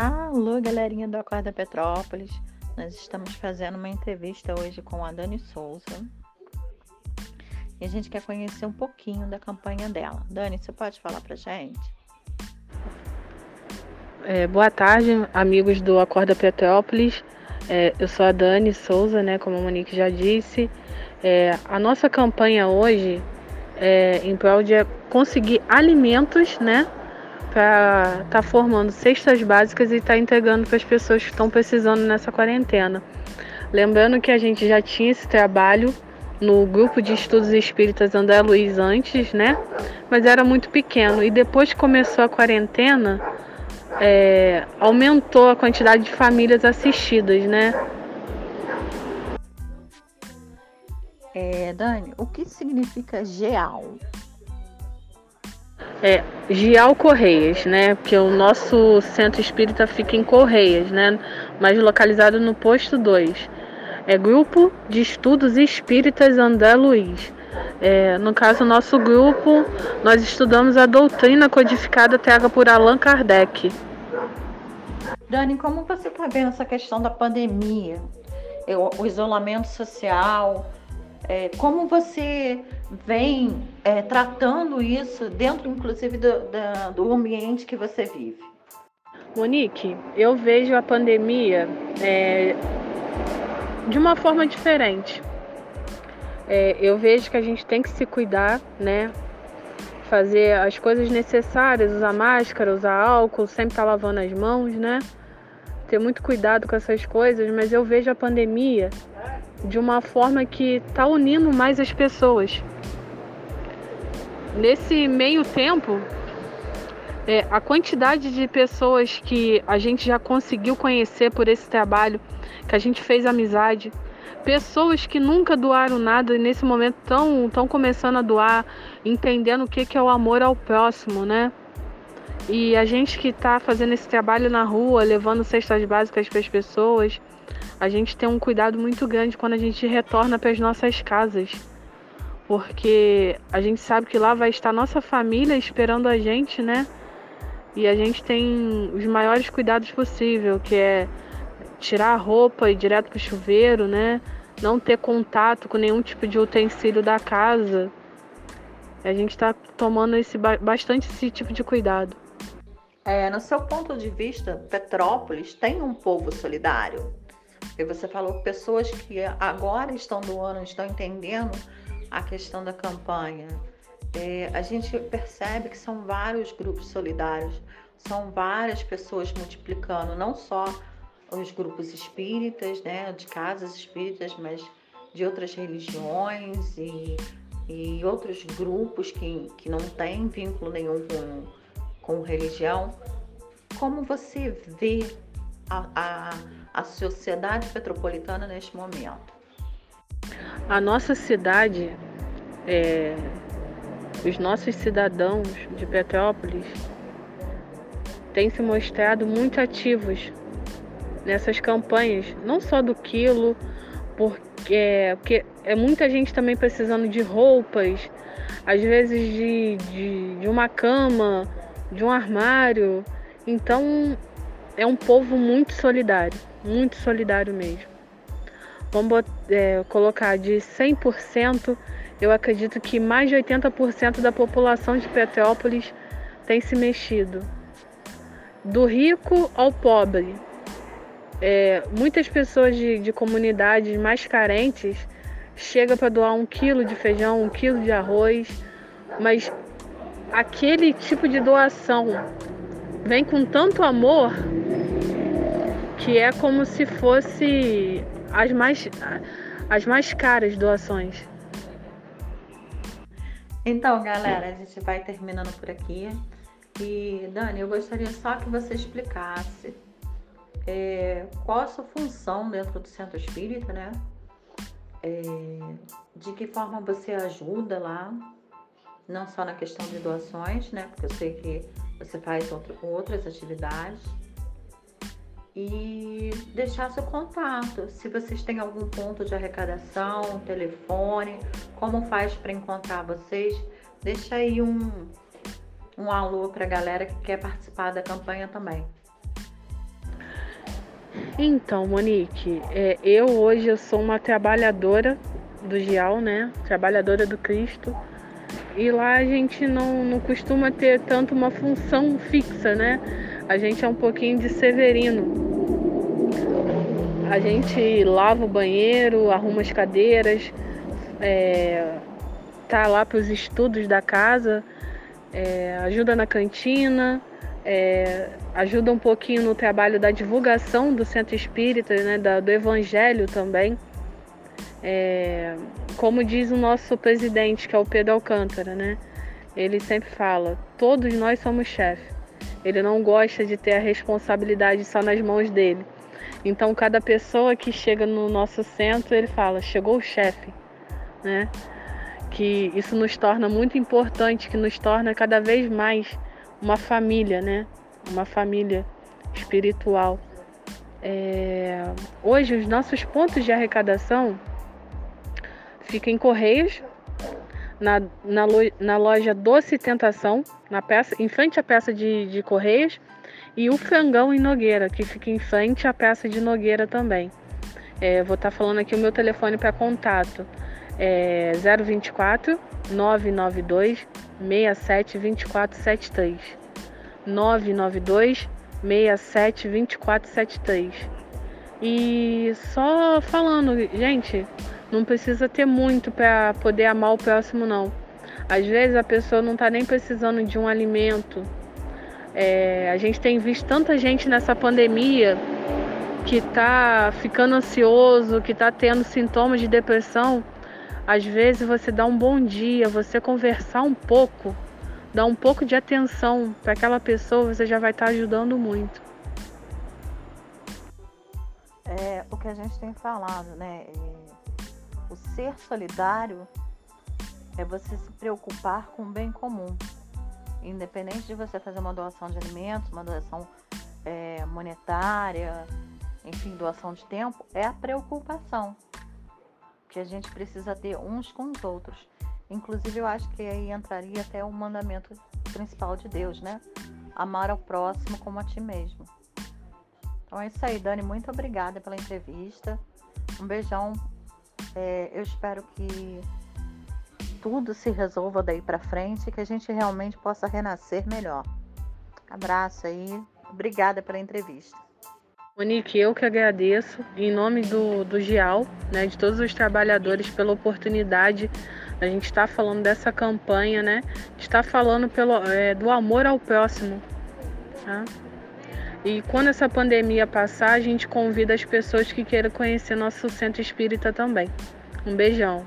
Alô, galerinha do Acorda Petrópolis. Nós estamos fazendo uma entrevista hoje com a Dani Souza. E a gente quer conhecer um pouquinho da campanha dela. Dani, você pode falar pra gente? É, boa tarde, amigos do Acorda Petrópolis. É, eu sou a Dani Souza, né, como a Monique já disse. É, a nossa campanha hoje é em prol de conseguir alimentos, né, para estar tá formando cestas básicas e estar tá entregando para as pessoas que estão precisando nessa quarentena. Lembrando que a gente já tinha esse trabalho no grupo de estudos espíritas André Luiz antes, né? Mas era muito pequeno. E depois que começou a quarentena, é, aumentou a quantidade de famílias assistidas, né? É, Dani, o que significa GEAL? É, Gial Correias, né? Porque o nosso centro espírita fica em Correias, né? Mas localizado no posto 2. É Grupo de Estudos Espíritas André Luiz. É, no caso, nosso grupo, nós estudamos a doutrina codificada traga por Allan Kardec. Dani, como você está vendo essa questão da pandemia, o isolamento social, é, como você vem é, tratando isso dentro, inclusive, do, da, do ambiente que você vive? Monique, eu vejo a pandemia é, de uma forma diferente. É, eu vejo que a gente tem que se cuidar, né? Fazer as coisas necessárias, usar máscara, usar álcool, sempre estar tá lavando as mãos, né? Ter muito cuidado com essas coisas, mas eu vejo a pandemia de uma forma que está unindo mais as pessoas. Nesse meio tempo, é, a quantidade de pessoas que a gente já conseguiu conhecer por esse trabalho, que a gente fez amizade, pessoas que nunca doaram nada e nesse momento estão tão começando a doar, entendendo o que, que é o amor ao próximo, né? E a gente que está fazendo esse trabalho na rua, levando cestas básicas para as pessoas, a gente tem um cuidado muito grande quando a gente retorna para as nossas casas. Porque a gente sabe que lá vai estar nossa família esperando a gente, né? E a gente tem os maiores cuidados possível, que é tirar a roupa e ir direto pro chuveiro, né? Não ter contato com nenhum tipo de utensílio da casa. A gente está tomando esse, bastante esse tipo de cuidado. É, no seu ponto de vista, Petrópolis tem um povo solidário? E você falou pessoas que agora estão doando, estão entendendo a questão da campanha. É, a gente percebe que são vários grupos solidários, são várias pessoas multiplicando, não só os grupos espíritas, né, de casas espíritas, mas de outras religiões e, e outros grupos que, que não têm vínculo nenhum com, com religião. Como você vê a, a sociedade petropolitana neste momento? A nossa cidade, é, os nossos cidadãos de Petrópolis têm se mostrado muito ativos nessas campanhas, não só do quilo, porque, porque é muita gente também precisando de roupas, às vezes de, de, de uma cama, de um armário. Então é um povo muito solidário muito solidário mesmo. Vamos é, colocar de 100%, eu acredito que mais de 80% da população de Petrópolis tem se mexido. Do rico ao pobre. É, muitas pessoas de, de comunidades mais carentes chegam para doar um quilo de feijão, um quilo de arroz, mas aquele tipo de doação vem com tanto amor que é como se fosse as mais, as mais caras doações. Então, galera, a gente vai terminando por aqui. E, Dani, eu gostaria só que você explicasse é, qual a sua função dentro do centro espírita, né? É, de que forma você ajuda lá, não só na questão de doações, né? Porque eu sei que você faz outras atividades e deixar seu contato. Se vocês têm algum ponto de arrecadação, telefone, como faz para encontrar vocês, deixa aí um, um alô para a galera que quer participar da campanha também. Então, Monique, é, eu hoje eu sou uma trabalhadora do GIAL, né? Trabalhadora do Cristo. E lá a gente não, não costuma ter tanto uma função fixa, né? A gente é um pouquinho de severino. A gente lava o banheiro, arruma as cadeiras, é, tá lá para os estudos da casa, é, ajuda na cantina, é, ajuda um pouquinho no trabalho da divulgação do centro espírita, né, da, do evangelho também. É, como diz o nosso presidente, que é o Pedro Alcântara, né? Ele sempre fala: todos nós somos chefe. Ele não gosta de ter a responsabilidade só nas mãos dele. Então, cada pessoa que chega no nosso centro, ele fala: chegou o chefe, né? Que isso nos torna muito importante, que nos torna cada vez mais uma família, né? Uma família espiritual. É... Hoje, os nossos pontos de arrecadação ficam em Correios, na, na, na loja Doce Tentação, na peça, em frente à peça de, de Correios, e o Frangão em Nogueira, que fica em frente à peça de Nogueira também. É, vou estar tá falando aqui o meu telefone para contato. É 024 992 67 2473. 992 67 2473. E só falando, gente, não precisa ter muito para poder amar o próximo, não. Às vezes a pessoa não está nem precisando de um alimento. É, a gente tem visto tanta gente nessa pandemia que está ficando ansioso, que está tendo sintomas de depressão. Às vezes você dá um bom dia, você conversar um pouco, dar um pouco de atenção para aquela pessoa, você já vai estar tá ajudando muito. É, o que a gente tem falado, né? O ser solidário é você se preocupar com o bem comum. Independente de você fazer uma doação de alimentos, uma doação é, monetária, enfim, doação de tempo, é a preocupação que a gente precisa ter uns com os outros. Inclusive, eu acho que aí entraria até o mandamento principal de Deus, né? Amar ao próximo como a ti mesmo. Então é isso aí, Dani. Muito obrigada pela entrevista. Um beijão é, eu espero que tudo se resolva daí para frente e que a gente realmente possa renascer melhor. Abraço aí, obrigada pela entrevista. Monique, eu que agradeço, em nome do, do GIAL, né, de todos os trabalhadores, pela oportunidade a gente estar tá falando dessa campanha, né? Está falando pelo, é, do amor ao próximo. Tá? E quando essa pandemia passar, a gente convida as pessoas que queiram conhecer nosso centro espírita também. Um beijão.